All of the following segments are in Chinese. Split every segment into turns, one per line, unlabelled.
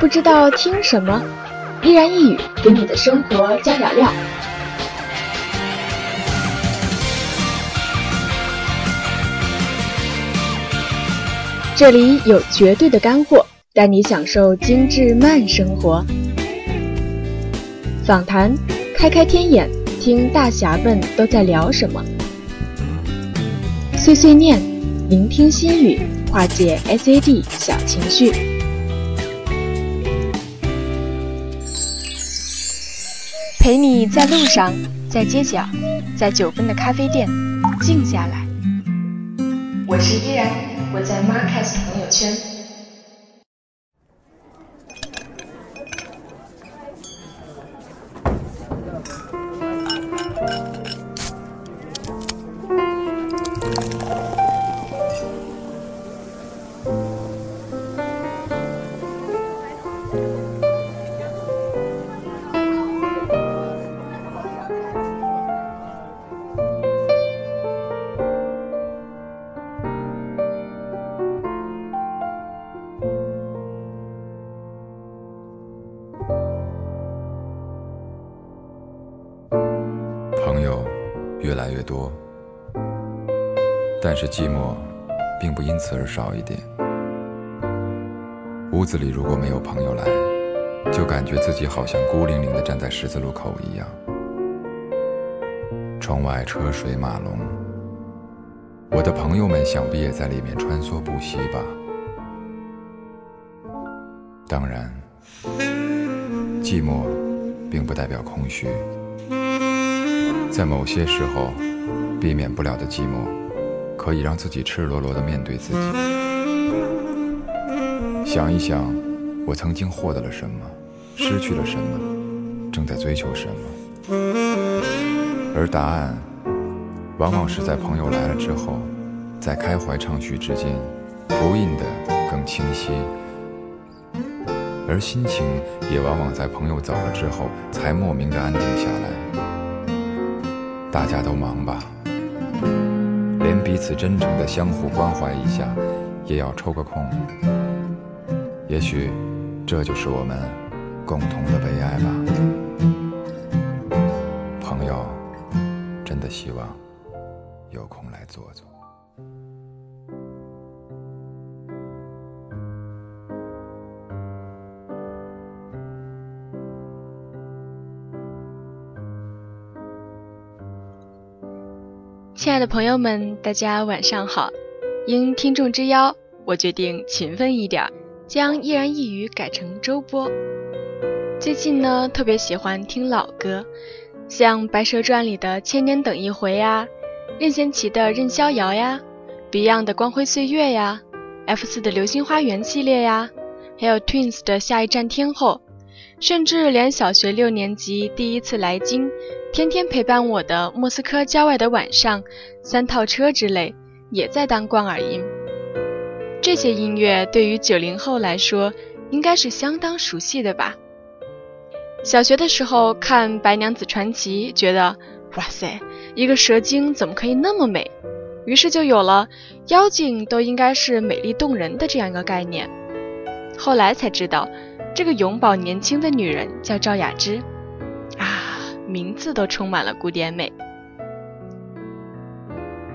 不知道听什么，一言一语给你的生活加点料。这里有绝对的干货，带你享受精致慢生活。访谈，开开天眼，听大侠们都在聊什么。碎碎念，聆听心语，化解 SAD 小情绪。陪你在路上，在街角，在九分的咖啡店，静下来。我是依然，我在 Marcus 朋友圈。
是寂寞并不因此而少一点。屋子里如果没有朋友来，就感觉自己好像孤零零地站在十字路口一样。窗外车水马龙，我的朋友们想必也在里面穿梭不息吧。当然，寂寞并不代表空虚。在某些时候，避免不了的寂寞，可以让自己赤裸裸地面对自己。想一想，我曾经获得了什么，失去了什么，正在追求什么。而答案，往往是在朋友来了之后，在开怀畅叙之间，浮印的更清晰。而心情，也往往在朋友走了之后，才莫名的安定下来。大家都忙吧，连彼此真诚的相互关怀一下，也要抽个空。也许，这就是我们共同的悲哀吧。
爱的朋友们，大家晚上好。应听众之邀，我决定勤奋一点，将一言一语改成周播。最近呢，特别喜欢听老歌，像《白蛇传》里的《千年等一回》呀，任贤齐的《任逍遥》呀，Beyond 的《光辉岁月》呀，F 四的《流星花园》系列呀，还有 Twins 的《下一站天后》，甚至连小学六年级第一次来京。天天陪伴我的莫斯科郊外的晚上，三套车之类，也在当贯耳音。这些音乐对于九零后来说，应该是相当熟悉的吧？小学的时候看《白娘子传奇》，觉得哇塞，一个蛇精怎么可以那么美？于是就有了妖精都应该是美丽动人的这样一个概念。后来才知道，这个永葆年轻的女人叫赵雅芝啊。名字都充满了古典美。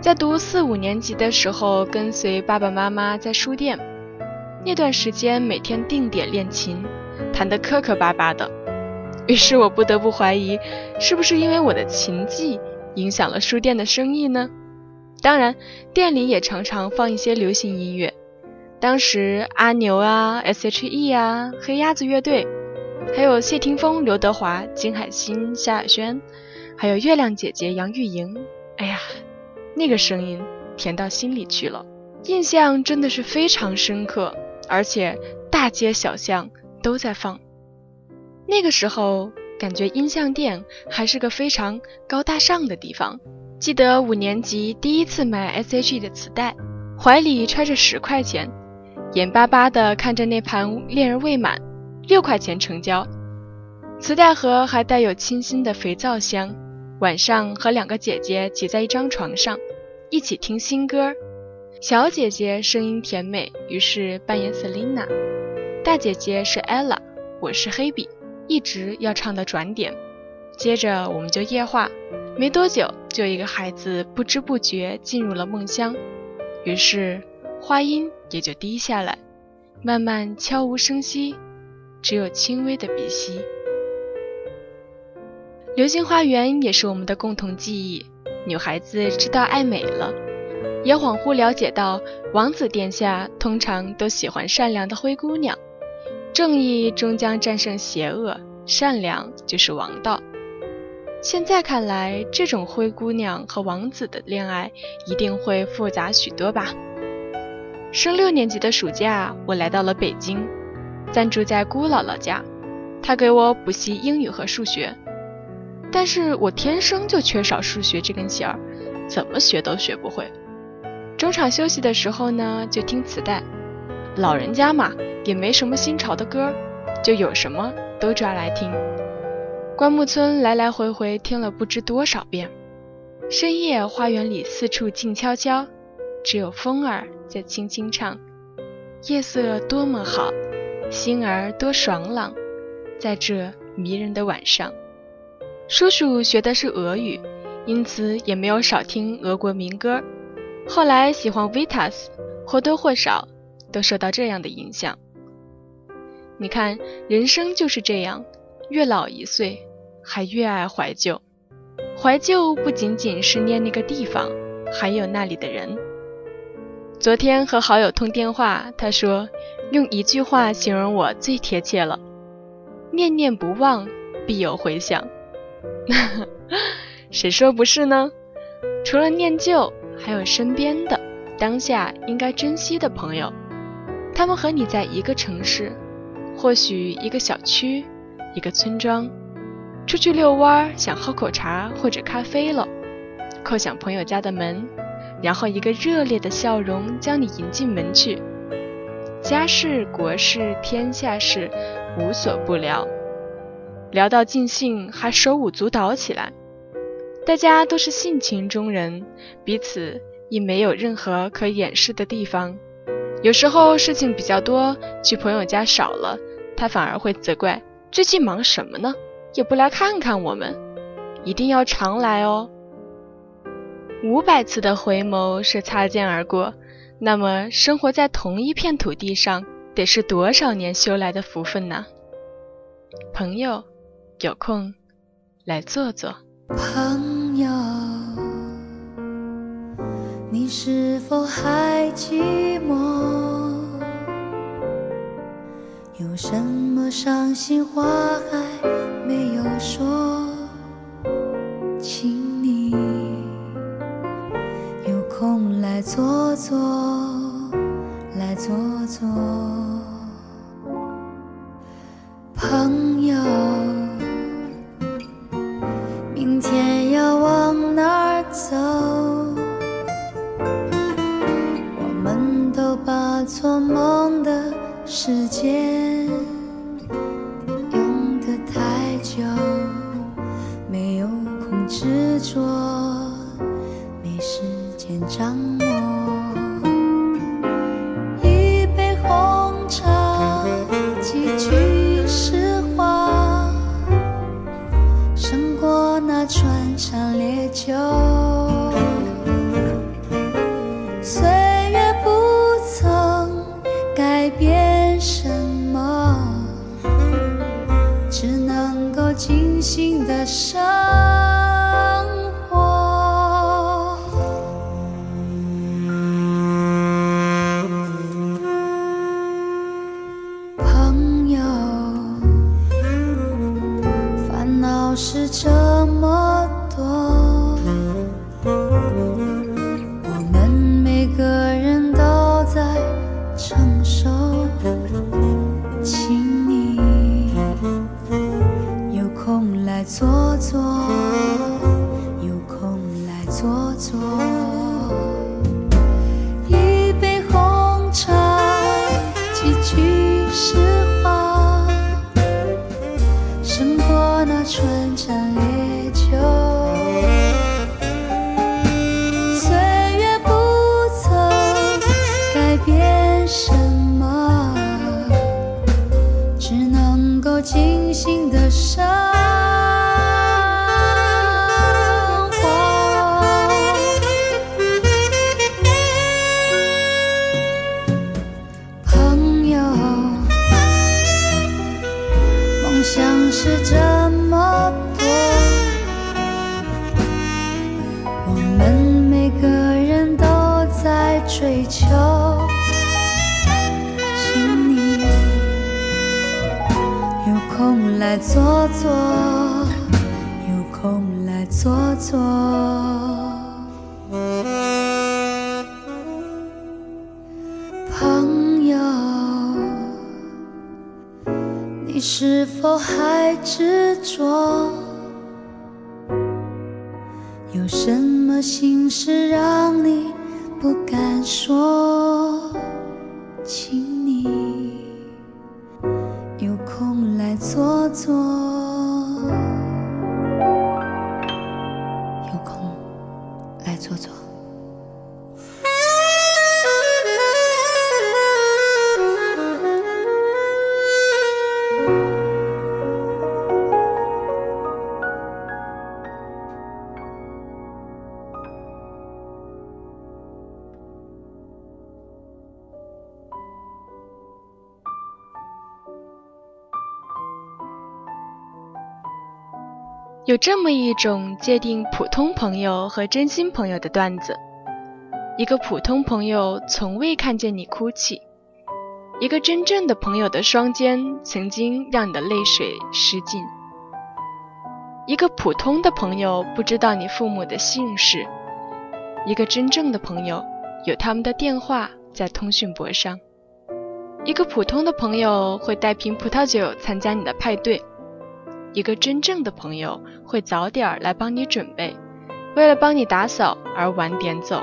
在读四五年级的时候，跟随爸爸妈妈在书店，那段时间每天定点练琴，弹得磕磕巴巴的。于是我不得不怀疑，是不是因为我的琴技影响了书店的生意呢？当然，店里也常常放一些流行音乐，当时阿牛啊、S.H.E 啊、黑鸭子乐队。还有谢霆锋、刘德华、金海心、萧亚轩，还有月亮姐姐杨钰莹。哎呀，那个声音甜到心里去了，印象真的是非常深刻，而且大街小巷都在放。那个时候感觉音像店还是个非常高大上的地方。记得五年级第一次买 S.H.E 的磁带，怀里揣着十块钱，眼巴巴地看着那盘恋人未满。六块钱成交，磁带盒还带有清新的肥皂香。晚上和两个姐姐挤在一张床上，一起听新歌。小姐姐声音甜美，于是扮演 Selina。大姐姐是 ella，我是黑笔，一直要唱到转点。接着我们就夜话，没多久就一个孩子不知不觉进入了梦乡，于是话音也就低下来，慢慢悄无声息，只有轻微的鼻息。流星花园也是我们的共同记忆。女孩子知道爱美了，也恍惚了解到王子殿下通常都喜欢善良的灰姑娘，正义终将战胜邪恶，善良就是王道。现在看来，这种灰姑娘和王子的恋爱一定会复杂许多吧。升六年级的暑假，我来到了北京，暂住在姑姥姥家，她给我补习英语和数学。但是我天生就缺少数学这根弦儿，怎么学都学不会。中场休息的时候呢，就听磁带。老人家嘛，也没什么新潮的歌，就有什么都抓来听。关木村来来回回听了不知多少遍。深夜花园里四处静悄悄，只有风儿在轻轻唱。夜色多么好，心儿多爽朗，在这迷人的晚上。叔叔学的是俄语，因此也没有少听俄国民歌。后来喜欢 Vitas，或多或少都受到这样的影响。你看，人生就是这样，越老一岁，还越爱怀旧。怀旧不仅仅是念那个地方，还有那里的人。昨天和好友通电话，他说用一句话形容我最贴切了：念念不忘，必有回响。谁说不是呢？除了念旧，还有身边的当下应该珍惜的朋友。他们和你在一个城市，或许一个小区，一个村庄。出去遛弯儿，想喝口茶或者咖啡了，叩响朋友家的门，然后一个热烈的笑容将你迎进门去。家事、国事、天下事，无所不聊。聊到尽兴，还手舞足蹈起来。大家都是性情中人，彼此亦没有任何可掩饰的地方。有时候事情比较多，去朋友家少了，他反而会责怪：最近忙什么呢？也不来看看我们。一定要常来哦。五百次的回眸是擦肩而过，那么生活在同一片土地上，得是多少年修来的福分呢？朋友。有空来坐坐。
朋友，你是否还寂寞？有什么伤心话还没有说？坐坐，来坐坐。朋友。明天要往哪儿走，我们都把做梦的时间用得太久，没有空执着，没时间张。什么只能够静心的生执着？有什么心事让你不敢说？清有
这么一种界定普通朋友和真心朋友的段子：一个普通朋友从未看见你哭泣，一个真正的朋友的双肩曾经让你的泪水湿尽。一个普通的朋友不知道你父母的姓氏，一个真正的朋友有他们的电话在通讯簿上。一个普通的朋友会带瓶葡萄酒参加你的派对。一个真正的朋友会早点来帮你准备，为了帮你打扫而晚点走。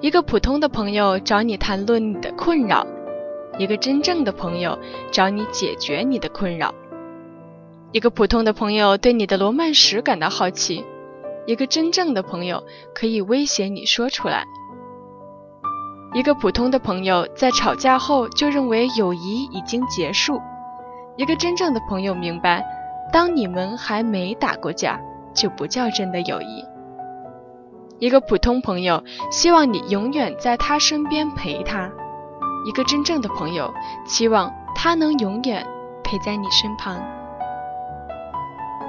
一个普通的朋友找你谈论你的困扰，一个真正的朋友找你解决你的困扰。一个普通的朋友对你的罗曼史感到好奇，一个真正的朋友可以威胁你说出来。一个普通的朋友在吵架后就认为友谊已经结束。一个真正的朋友明白，当你们还没打过架，就不叫真的友谊。一个普通朋友希望你永远在他身边陪他，一个真正的朋友期望他能永远陪在你身旁。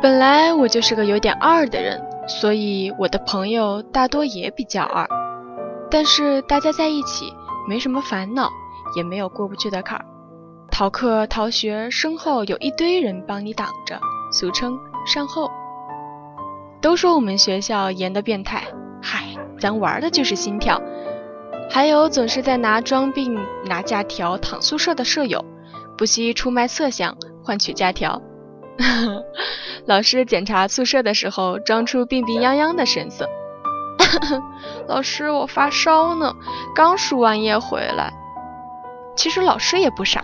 本来我就是个有点二的人，所以我的朋友大多也比较二。但是大家在一起没什么烦恼，也没有过不去的坎儿。逃课、逃学，身后有一堆人帮你挡着，俗称善后。都说我们学校严的变态，嗨，咱玩的就是心跳。还有总是在拿装病、拿假条躺宿舍的舍友，不惜出卖色相换取假条。老师检查宿舍的时候，装出病病殃殃的神色。老师，我发烧呢，刚输完液回来。其实老师也不傻。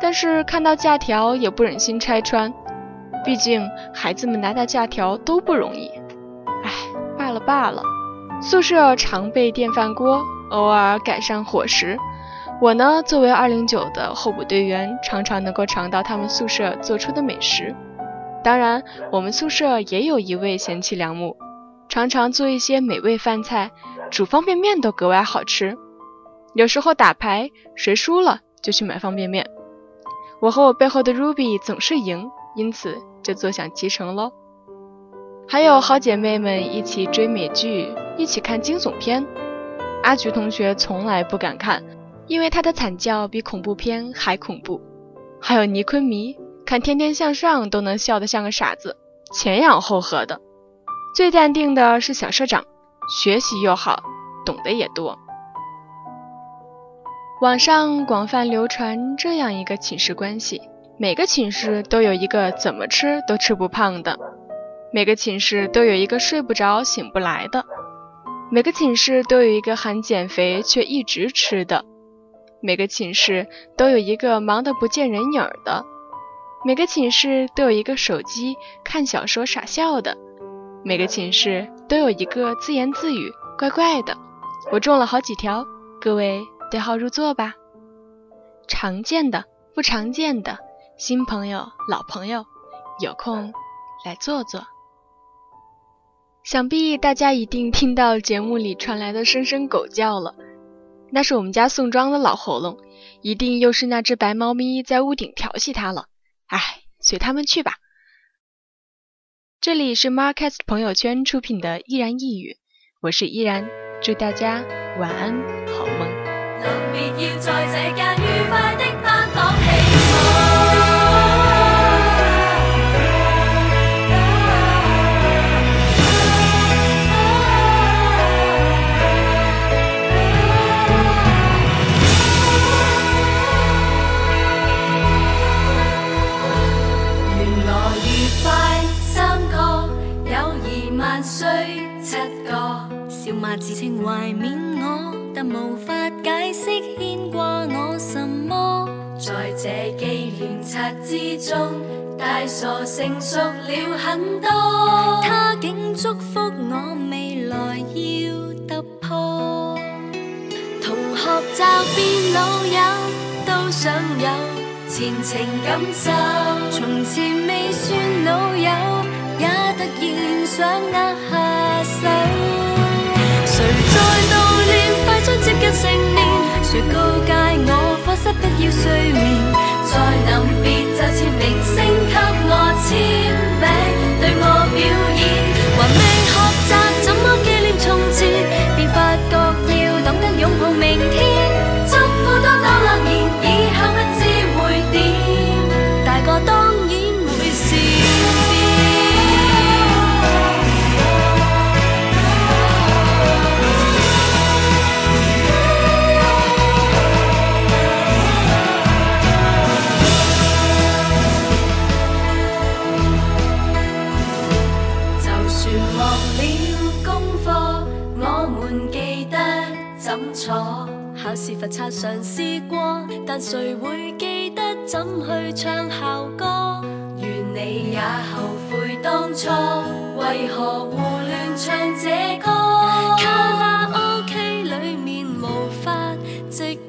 但是看到假条也不忍心拆穿，毕竟孩子们拿到假条都不容易。唉，罢了罢了。宿舍常备电饭锅，偶尔改善伙食。我呢，作为二零九的候补队员，常常能够尝到他们宿舍做出的美食。当然，我们宿舍也有一位贤妻良母，常常做一些美味饭菜，煮方便面都格外好吃。有时候打牌，谁输了就去买方便面。我和我背后的 Ruby 总是赢，因此就坐享其成喽。还有好姐妹们一起追美剧，一起看惊悚片。阿菊同学从来不敢看，因为她的惨叫比恐怖片还恐怖。还有倪坤迷，看《天天向上》都能笑得像个傻子，前仰后合的。最淡定的是小社长，学习又好，懂得也多。网上广泛流传这样一个寝室关系：每个寝室都有一个怎么吃都吃不胖的，每个寝室都有一个睡不着醒不来的，每个寝室都有一个喊减肥却一直吃的，每个寝室都有一个忙得不见人影的，每个寝室都有一个手机看小说傻笑的，每个寝室都有一个自言自语怪怪的。我中了好几条，各位。对号入座吧。常见的、不常见的、新朋友、老朋友，有空来坐坐。想必大家一定听到节目里传来的声声狗叫了，那是我们家宋庄的老喉咙，一定又是那只白猫咪在屋顶调戏它了。哎，随他们去吧。这里是 Marcus 朋友圈出品的《依然一语》，我是依然，祝大家晚安，好梦
临别要在这间愉快的。傻成熟了很多。他竟祝福我未来要突破。同学骤变老友，都想有前情感受。从前未算老友，也突然想握下手。谁在悼念？快将接近成年，谁告诫我课室不要睡眠？再临别就似明星给清白唱